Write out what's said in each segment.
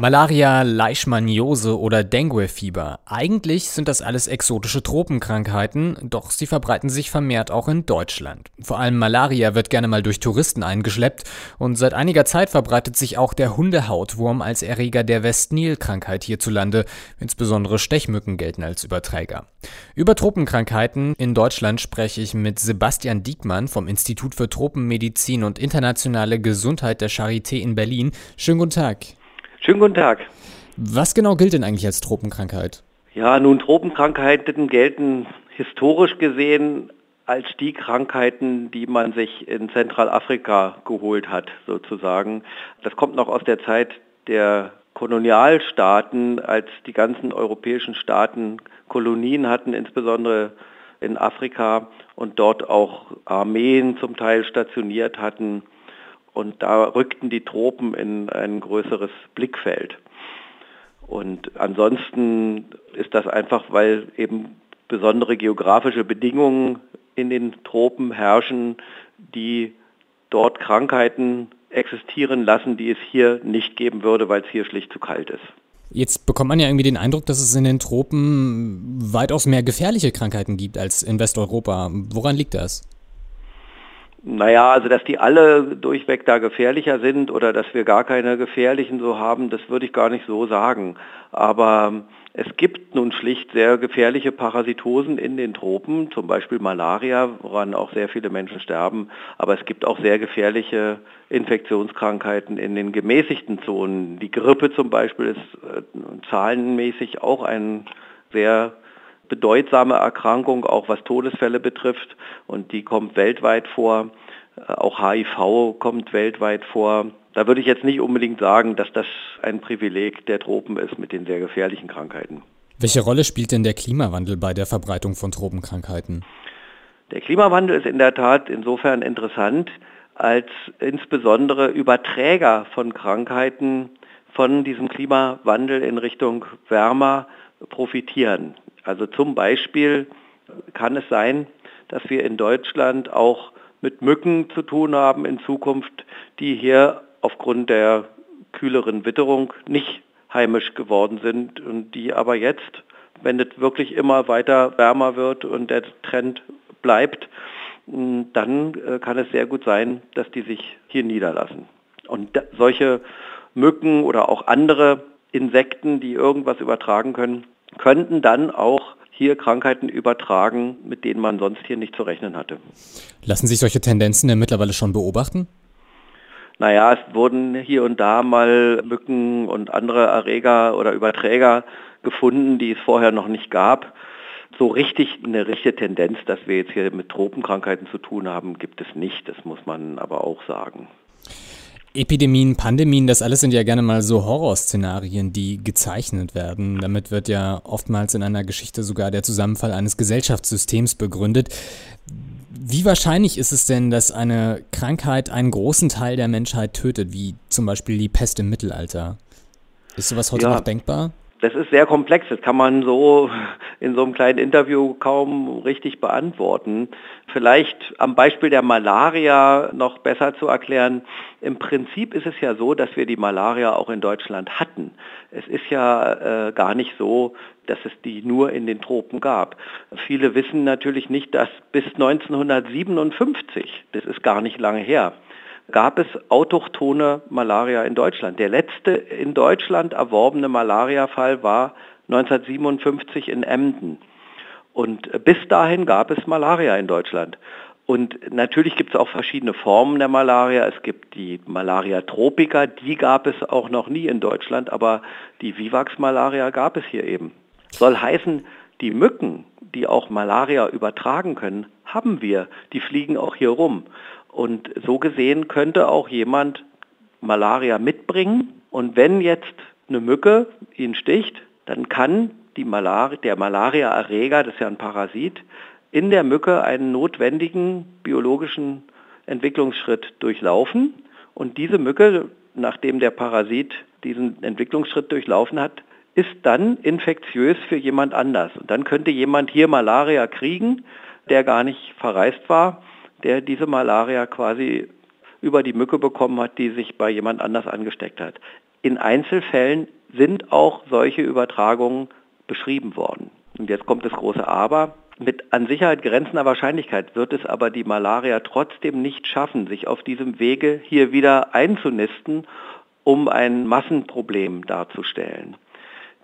Malaria, Leishmaniose oder Dengue-Fieber. Eigentlich sind das alles exotische Tropenkrankheiten, doch sie verbreiten sich vermehrt auch in Deutschland. Vor allem Malaria wird gerne mal durch Touristen eingeschleppt und seit einiger Zeit verbreitet sich auch der Hundehautwurm als Erreger der Westnil-Krankheit hierzulande. Insbesondere Stechmücken gelten als Überträger. Über Tropenkrankheiten in Deutschland spreche ich mit Sebastian Diekmann vom Institut für Tropenmedizin und internationale Gesundheit der Charité in Berlin. Schönen guten Tag. Schönen guten Tag. Was genau gilt denn eigentlich als Tropenkrankheit? Ja, nun Tropenkrankheiten gelten historisch gesehen als die Krankheiten, die man sich in Zentralafrika geholt hat, sozusagen. Das kommt noch aus der Zeit der Kolonialstaaten, als die ganzen europäischen Staaten Kolonien hatten, insbesondere in Afrika und dort auch Armeen zum Teil stationiert hatten. Und da rückten die Tropen in ein größeres Blickfeld. Und ansonsten ist das einfach, weil eben besondere geografische Bedingungen in den Tropen herrschen, die dort Krankheiten existieren lassen, die es hier nicht geben würde, weil es hier schlicht zu kalt ist. Jetzt bekommt man ja irgendwie den Eindruck, dass es in den Tropen weitaus mehr gefährliche Krankheiten gibt als in Westeuropa. Woran liegt das? Naja, also dass die alle durchweg da gefährlicher sind oder dass wir gar keine gefährlichen so haben, das würde ich gar nicht so sagen. Aber es gibt nun schlicht sehr gefährliche Parasitosen in den Tropen, zum Beispiel Malaria, woran auch sehr viele Menschen sterben. Aber es gibt auch sehr gefährliche Infektionskrankheiten in den gemäßigten Zonen. Die Grippe zum Beispiel ist äh, zahlenmäßig auch ein sehr bedeutsame Erkrankung, auch was Todesfälle betrifft. Und die kommt weltweit vor. Äh, auch HIV kommt weltweit vor. Da würde ich jetzt nicht unbedingt sagen, dass das ein Privileg der Tropen ist mit den sehr gefährlichen Krankheiten. Welche Rolle spielt denn der Klimawandel bei der Verbreitung von Tropenkrankheiten? Der Klimawandel ist in der Tat insofern interessant, als insbesondere Überträger von Krankheiten von diesem Klimawandel in Richtung wärmer profitieren. Also zum Beispiel kann es sein, dass wir in Deutschland auch mit Mücken zu tun haben in Zukunft, die hier aufgrund der kühleren Witterung nicht heimisch geworden sind und die aber jetzt, wenn es wirklich immer weiter wärmer wird und der Trend bleibt, dann äh, kann es sehr gut sein, dass die sich hier niederlassen. Und solche Mücken oder auch andere Insekten, die irgendwas übertragen können, könnten dann auch hier Krankheiten übertragen, mit denen man sonst hier nicht zu rechnen hatte. Lassen sich solche Tendenzen denn mittlerweile schon beobachten? Naja, es wurden hier und da mal Mücken und andere Erreger oder Überträger gefunden, die es vorher noch nicht gab. So richtig eine richtige Tendenz, dass wir jetzt hier mit Tropenkrankheiten zu tun haben, gibt es nicht. Das muss man aber auch sagen. Epidemien, Pandemien, das alles sind ja gerne mal so Horrorszenarien, die gezeichnet werden. Damit wird ja oftmals in einer Geschichte sogar der Zusammenfall eines Gesellschaftssystems begründet. Wie wahrscheinlich ist es denn, dass eine Krankheit einen großen Teil der Menschheit tötet, wie zum Beispiel die Pest im Mittelalter? Ist sowas heute ja, noch denkbar? Das ist sehr komplex. Das kann man so in so einem kleinen Interview kaum richtig beantworten. Vielleicht am Beispiel der Malaria noch besser zu erklären. Im Prinzip ist es ja so, dass wir die Malaria auch in Deutschland hatten. Es ist ja äh, gar nicht so, dass es die nur in den Tropen gab. Viele wissen natürlich nicht, dass bis 1957, das ist gar nicht lange her, gab es autochtone Malaria in Deutschland. Der letzte in Deutschland erworbene Malariafall war 1957 in Emden. Und bis dahin gab es Malaria in Deutschland. Und natürlich gibt es auch verschiedene Formen der Malaria. Es gibt die Malaria tropica, die gab es auch noch nie in Deutschland, aber die Vivax-Malaria gab es hier eben. Soll heißen, die Mücken, die auch Malaria übertragen können, haben wir. Die fliegen auch hier rum. Und so gesehen könnte auch jemand Malaria mitbringen. Und wenn jetzt eine Mücke ihn sticht, dann kann Malaria, der Malaria-Erreger, das ist ja ein Parasit, in der Mücke einen notwendigen biologischen Entwicklungsschritt durchlaufen. Und diese Mücke, nachdem der Parasit diesen Entwicklungsschritt durchlaufen hat, ist dann infektiös für jemand anders. Und dann könnte jemand hier Malaria kriegen, der gar nicht verreist war der diese Malaria quasi über die Mücke bekommen hat, die sich bei jemand anders angesteckt hat. In Einzelfällen sind auch solche Übertragungen beschrieben worden. Und jetzt kommt das große Aber. Mit an Sicherheit grenzender Wahrscheinlichkeit wird es aber die Malaria trotzdem nicht schaffen, sich auf diesem Wege hier wieder einzunisten, um ein Massenproblem darzustellen.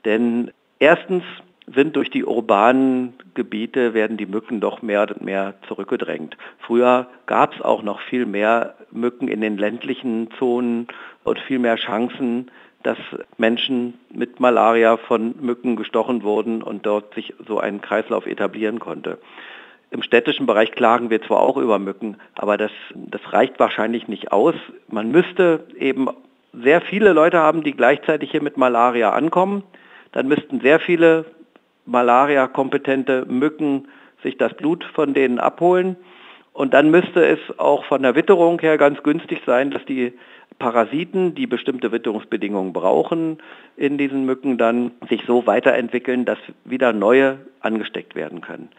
Denn erstens sind durch die urbanen Gebiete, werden die Mücken doch mehr und mehr zurückgedrängt. Früher gab es auch noch viel mehr Mücken in den ländlichen Zonen und viel mehr Chancen, dass Menschen mit Malaria von Mücken gestochen wurden und dort sich so ein Kreislauf etablieren konnte. Im städtischen Bereich klagen wir zwar auch über Mücken, aber das, das reicht wahrscheinlich nicht aus. Man müsste eben sehr viele Leute haben, die gleichzeitig hier mit Malaria ankommen. Dann müssten sehr viele Malaria-kompetente Mücken sich das Blut von denen abholen. Und dann müsste es auch von der Witterung her ganz günstig sein, dass die Parasiten, die bestimmte Witterungsbedingungen brauchen, in diesen Mücken dann sich so weiterentwickeln, dass wieder neue angesteckt werden können.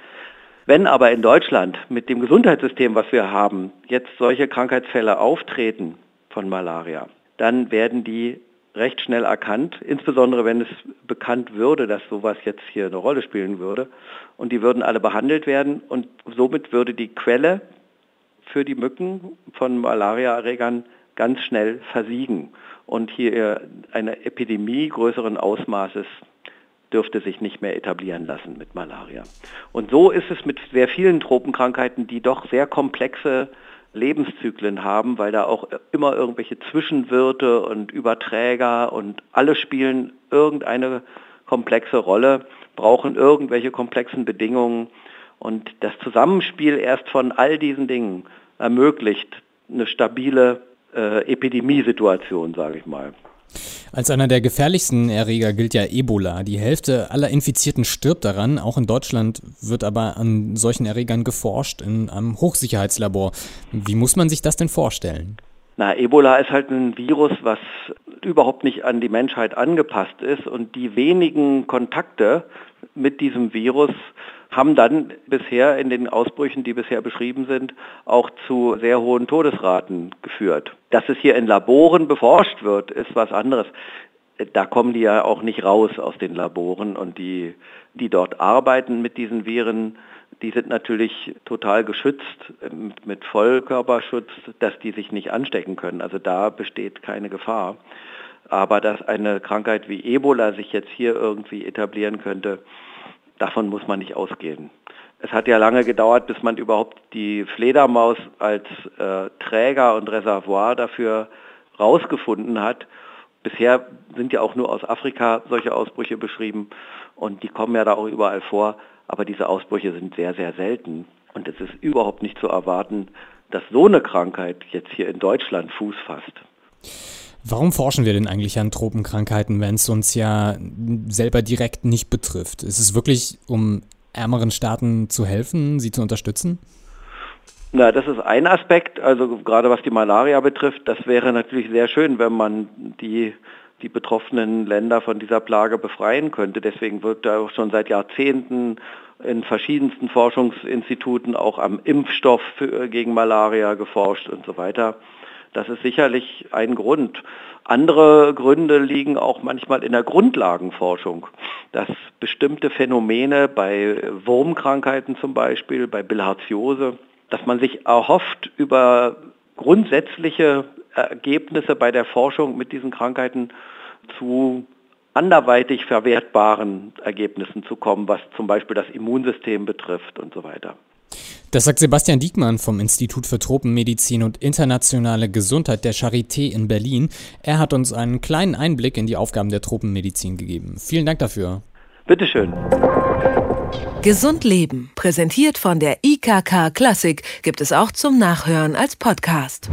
Wenn aber in Deutschland mit dem Gesundheitssystem, was wir haben, jetzt solche Krankheitsfälle auftreten von Malaria, dann werden die recht schnell erkannt, insbesondere wenn es bekannt würde, dass sowas jetzt hier eine Rolle spielen würde. Und die würden alle behandelt werden und somit würde die Quelle für die Mücken von Malariaerregern ganz schnell versiegen. Und hier eine Epidemie größeren Ausmaßes dürfte sich nicht mehr etablieren lassen mit Malaria. Und so ist es mit sehr vielen Tropenkrankheiten, die doch sehr komplexe Lebenszyklen haben, weil da auch immer irgendwelche Zwischenwirte und Überträger und alle spielen irgendeine komplexe Rolle, brauchen irgendwelche komplexen Bedingungen und das Zusammenspiel erst von all diesen Dingen ermöglicht eine stabile äh, Epidemiesituation, sage ich mal. Als einer der gefährlichsten Erreger gilt ja Ebola. Die Hälfte aller Infizierten stirbt daran. Auch in Deutschland wird aber an solchen Erregern geforscht in einem Hochsicherheitslabor. Wie muss man sich das denn vorstellen? Na, Ebola ist halt ein Virus, was überhaupt nicht an die Menschheit angepasst ist und die wenigen Kontakte mit diesem Virus haben dann bisher in den Ausbrüchen, die bisher beschrieben sind, auch zu sehr hohen Todesraten geführt. Dass es hier in Laboren beforscht wird, ist was anderes. Da kommen die ja auch nicht raus aus den Laboren und die, die dort arbeiten mit diesen Viren, die sind natürlich total geschützt mit Vollkörperschutz, dass die sich nicht anstecken können. Also da besteht keine Gefahr. Aber dass eine Krankheit wie Ebola sich jetzt hier irgendwie etablieren könnte, davon muss man nicht ausgehen. Es hat ja lange gedauert, bis man überhaupt die Fledermaus als äh, Träger und Reservoir dafür rausgefunden hat. Bisher sind ja auch nur aus Afrika solche Ausbrüche beschrieben und die kommen ja da auch überall vor, aber diese Ausbrüche sind sehr, sehr selten und es ist überhaupt nicht zu erwarten, dass so eine Krankheit jetzt hier in Deutschland Fuß fasst. Warum forschen wir denn eigentlich an Tropenkrankheiten, wenn es uns ja selber direkt nicht betrifft? Ist es wirklich, um ärmeren Staaten zu helfen, sie zu unterstützen? Na, das ist ein Aspekt. Also gerade was die Malaria betrifft, das wäre natürlich sehr schön, wenn man die, die betroffenen Länder von dieser Plage befreien könnte. Deswegen wird da auch schon seit Jahrzehnten in verschiedensten Forschungsinstituten auch am Impfstoff für, gegen Malaria geforscht und so weiter. Das ist sicherlich ein Grund. Andere Gründe liegen auch manchmal in der Grundlagenforschung, dass bestimmte Phänomene bei Wurmkrankheiten zum Beispiel, bei Bilharziose, dass man sich erhofft, über grundsätzliche Ergebnisse bei der Forschung mit diesen Krankheiten zu anderweitig verwertbaren Ergebnissen zu kommen, was zum Beispiel das Immunsystem betrifft und so weiter. Das sagt Sebastian Diekmann vom Institut für Tropenmedizin und internationale Gesundheit der Charité in Berlin. Er hat uns einen kleinen Einblick in die Aufgaben der Tropenmedizin gegeben. Vielen Dank dafür. Bitteschön. Gesund Leben, präsentiert von der IKK Klassik, gibt es auch zum Nachhören als Podcast.